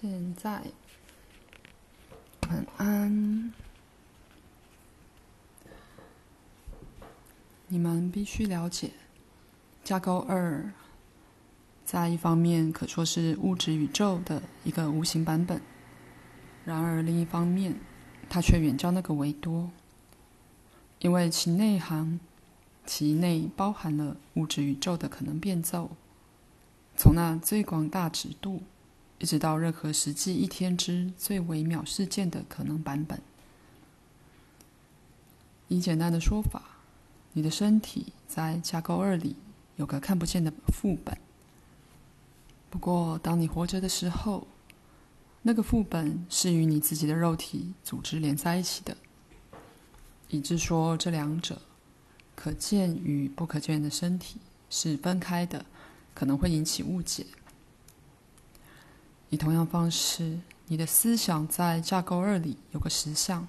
现在，晚安。你们必须了解，架构二，在一方面可说是物质宇宙的一个无形版本，然而另一方面，它却远较那个为多，因为其内涵，其内包含了物质宇宙的可能变奏，从那最广大尺度。一直到任何实际一天之最微渺事件的可能版本。以简单的说法，你的身体在架构二里有个看不见的副本。不过，当你活着的时候，那个副本是与你自己的肉体组织连在一起的，以致说这两者可见与不可见的身体是分开的，可能会引起误解。以同样方式，你的思想在架构二里有个实相，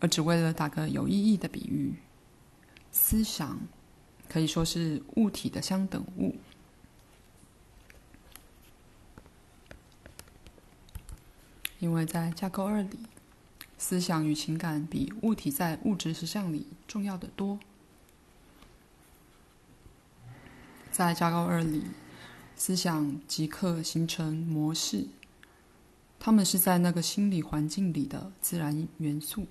而只为了打个有意义的比喻，思想可以说是物体的相等物，因为在架构二里，思想与情感比物体在物质实相里重要得多，在架构二里。思想即刻形成模式，它们是在那个心理环境里的自然元素，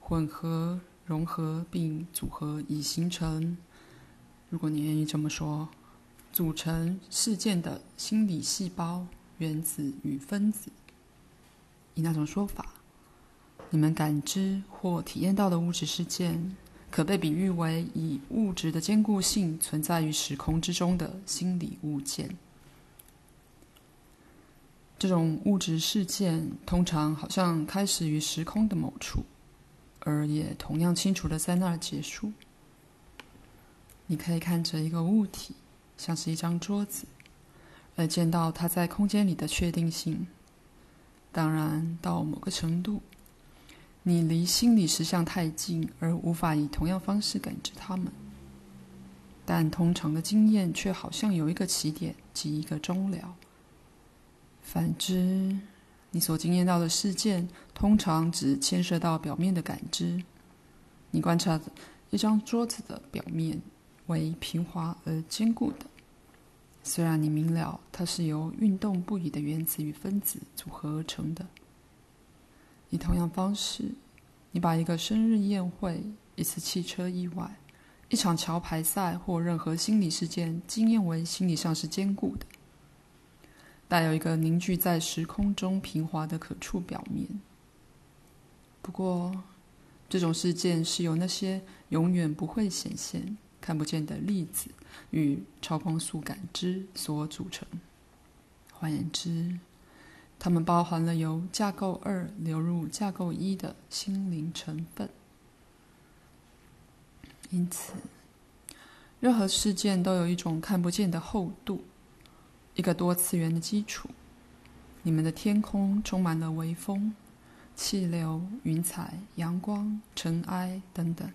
混合、融合并组合，以形成，如果你愿意这么说，组成事件的心理细胞、原子与分子。以那种说法，你们感知或体验到的物质事件。可被比喻为以物质的坚固性存在于时空之中的心理物件。这种物质事件通常好像开始于时空的某处，而也同样清楚的在那儿结束。你可以看着一个物体，像是一张桌子，而见到它在空间里的确定性。当然，到某个程度。你离心理实相太近，而无法以同样方式感知它们。但通常的经验却好像有一个起点及一个终了。反之，你所经验到的事件通常只牵涉到表面的感知。你观察一张桌子的表面为平滑而坚固的，虽然你明了它是由运动不已的原子与分子组合而成的。以同样方式，你把一个生日宴会、一次汽车意外、一场桥牌赛或任何心理事件经验为心理上是坚固的，带有一个凝聚在时空中平滑的可触表面。不过，这种事件是由那些永远不会显现、看不见的粒子与超光速感知所组成。换言之，它们包含了由架构二流入架构一的心灵成分，因此，任何事件都有一种看不见的厚度，一个多次元的基础。你们的天空充满了微风、气流、云彩、阳光、尘埃等等，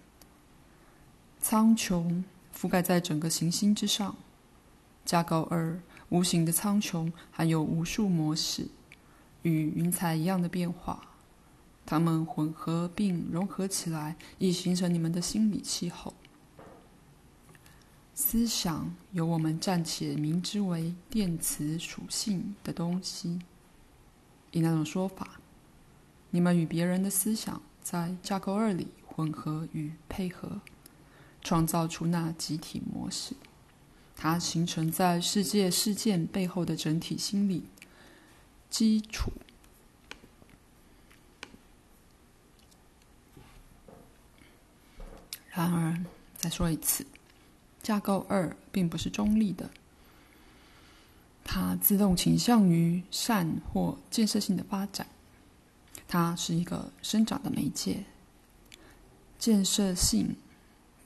苍穹覆盖在整个行星之上。架构二无形的苍穹含有无数模式。与云彩一样的变化，它们混合并融合起来，以形成你们的心理气候。思想由我们暂且名之为电磁属性的东西。以那种说法，你们与别人的思想在架构二里混合与配合，创造出那集体模式。它形成在世界事件背后的整体心理。基础。然而，再说一次，架构二并不是中立的，它自动倾向于善或建设性的发展。它是一个生长的媒介，建设性、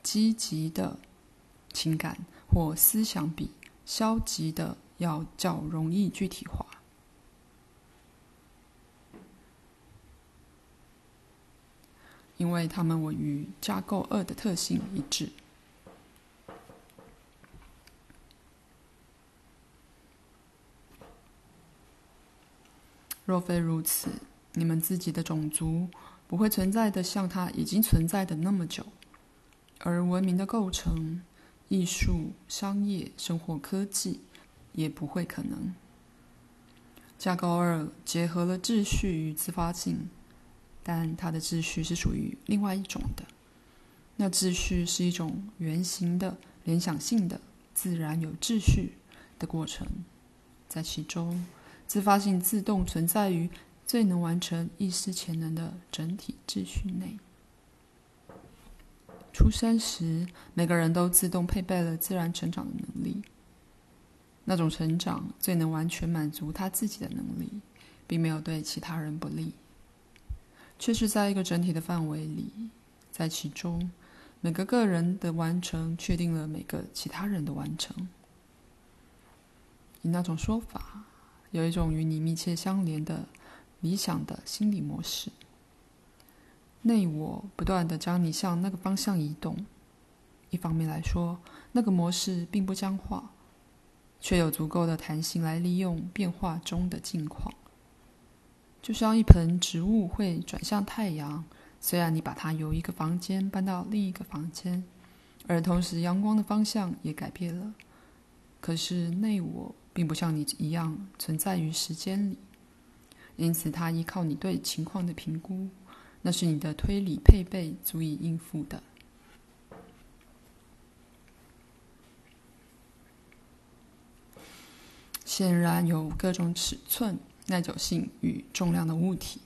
积极的情感或思想比消极的要较容易具体化。因为它们我与架构二的特性一致。若非如此，你们自己的种族不会存在的像它已经存在的那么久，而文明的构成、艺术、商业、生活、科技也不会可能。架构二结合了秩序与自发性，但它的秩序是属于另外一种的。那秩序是一种圆形的、联想性的、自然有秩序的过程，在其中。自发性自动存在于最能完成意识潜能的整体秩序内。出生时，每个人都自动配备了自然成长的能力。那种成长最能完全满足他自己的能力，并没有对其他人不利，却是在一个整体的范围里，在其中，每个个人的完成确定了每个其他人的完成。以那种说法。有一种与你密切相连的理想的心理模式，内我不断的将你向那个方向移动。一方面来说，那个模式并不僵化，却有足够的弹性来利用变化中的境况。就像一盆植物会转向太阳，虽然你把它由一个房间搬到另一个房间，而同时阳光的方向也改变了，可是内我。并不像你一样存在于时间里，因此它依靠你对情况的评估，那是你的推理配备足以应付的。显然有各种尺寸、耐久性与重量的物体，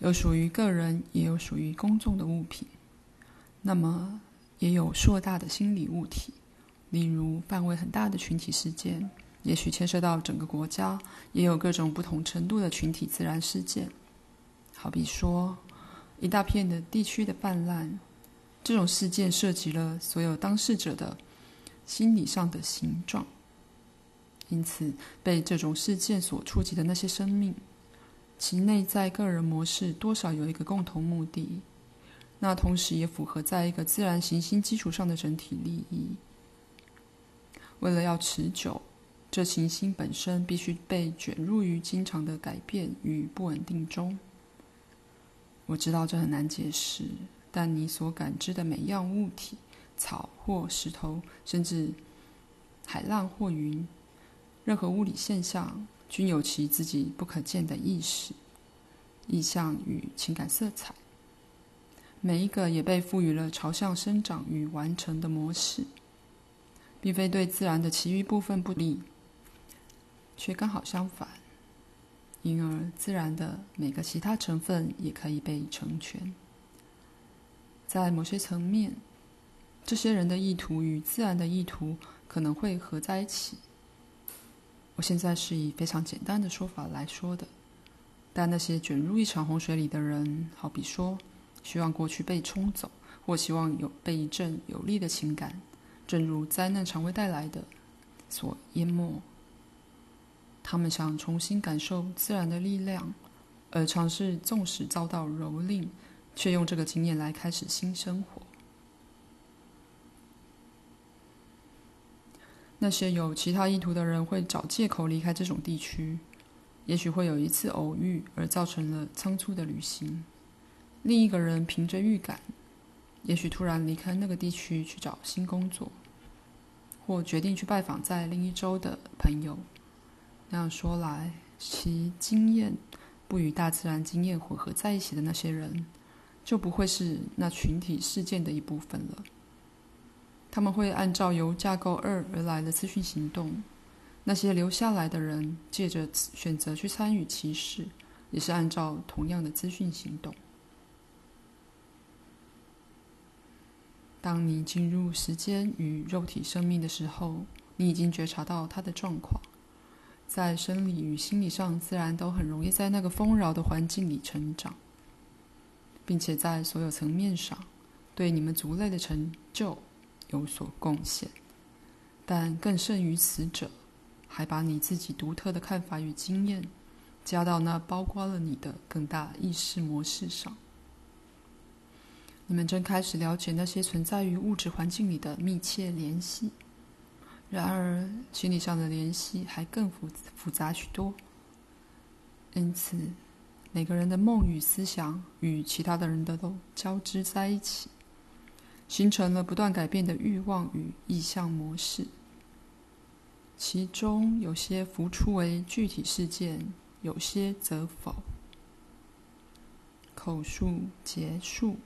有属于个人，也有属于公众的物品。那么，也有硕大的心理物体，例如范围很大的群体事件。也许牵涉到整个国家，也有各种不同程度的群体自然事件。好比说，一大片的地区的泛滥，这种事件涉及了所有当事者的心理上的形状。因此，被这种事件所触及的那些生命，其内在个人模式多少有一个共同目的，那同时也符合在一个自然行星基础上的整体利益。为了要持久。这行星本身必须被卷入于经常的改变与不稳定中。我知道这很难解释，但你所感知的每样物体，草或石头，甚至海浪或云，任何物理现象，均有其自己不可见的意识、意象与情感色彩。每一个也被赋予了朝向生长与完成的模式，并非对自然的其余部分不利。却刚好相反，因而自然的每个其他成分也可以被成全。在某些层面，这些人的意图与自然的意图可能会合在一起。我现在是以非常简单的说法来说的，但那些卷入一场洪水里的人，好比说，希望过去被冲走，或希望有被一阵有力的情感，正如灾难常会带来的，所淹没。他们想重新感受自然的力量，而尝试纵使遭到蹂躏，却用这个经验来开始新生活。那些有其他意图的人会找借口离开这种地区，也许会有一次偶遇而造成了仓促的旅行。另一个人凭着预感，也许突然离开那个地区去找新工作，或决定去拜访在另一州的朋友。那样说来，其经验不与大自然经验混合在一起的那些人，就不会是那群体事件的一部分了。他们会按照由架构二而来的资讯行动。那些留下来的人借着选择去参与其事，也是按照同样的资讯行动。当你进入时间与肉体生命的时候，你已经觉察到它的状况。在生理与心理上，自然都很容易在那个丰饶的环境里成长，并且在所有层面上对你们族类的成就有所贡献。但更甚于此者，还把你自己独特的看法与经验加到那包括了你的更大意识模式上。你们正开始了解那些存在于物质环境里的密切联系。然而，心理上的联系还更复复杂许多，因此，每个人的梦与思想与其他的人的都交织在一起，形成了不断改变的欲望与意向模式。其中有些浮出为具体事件，有些则否。口述结束。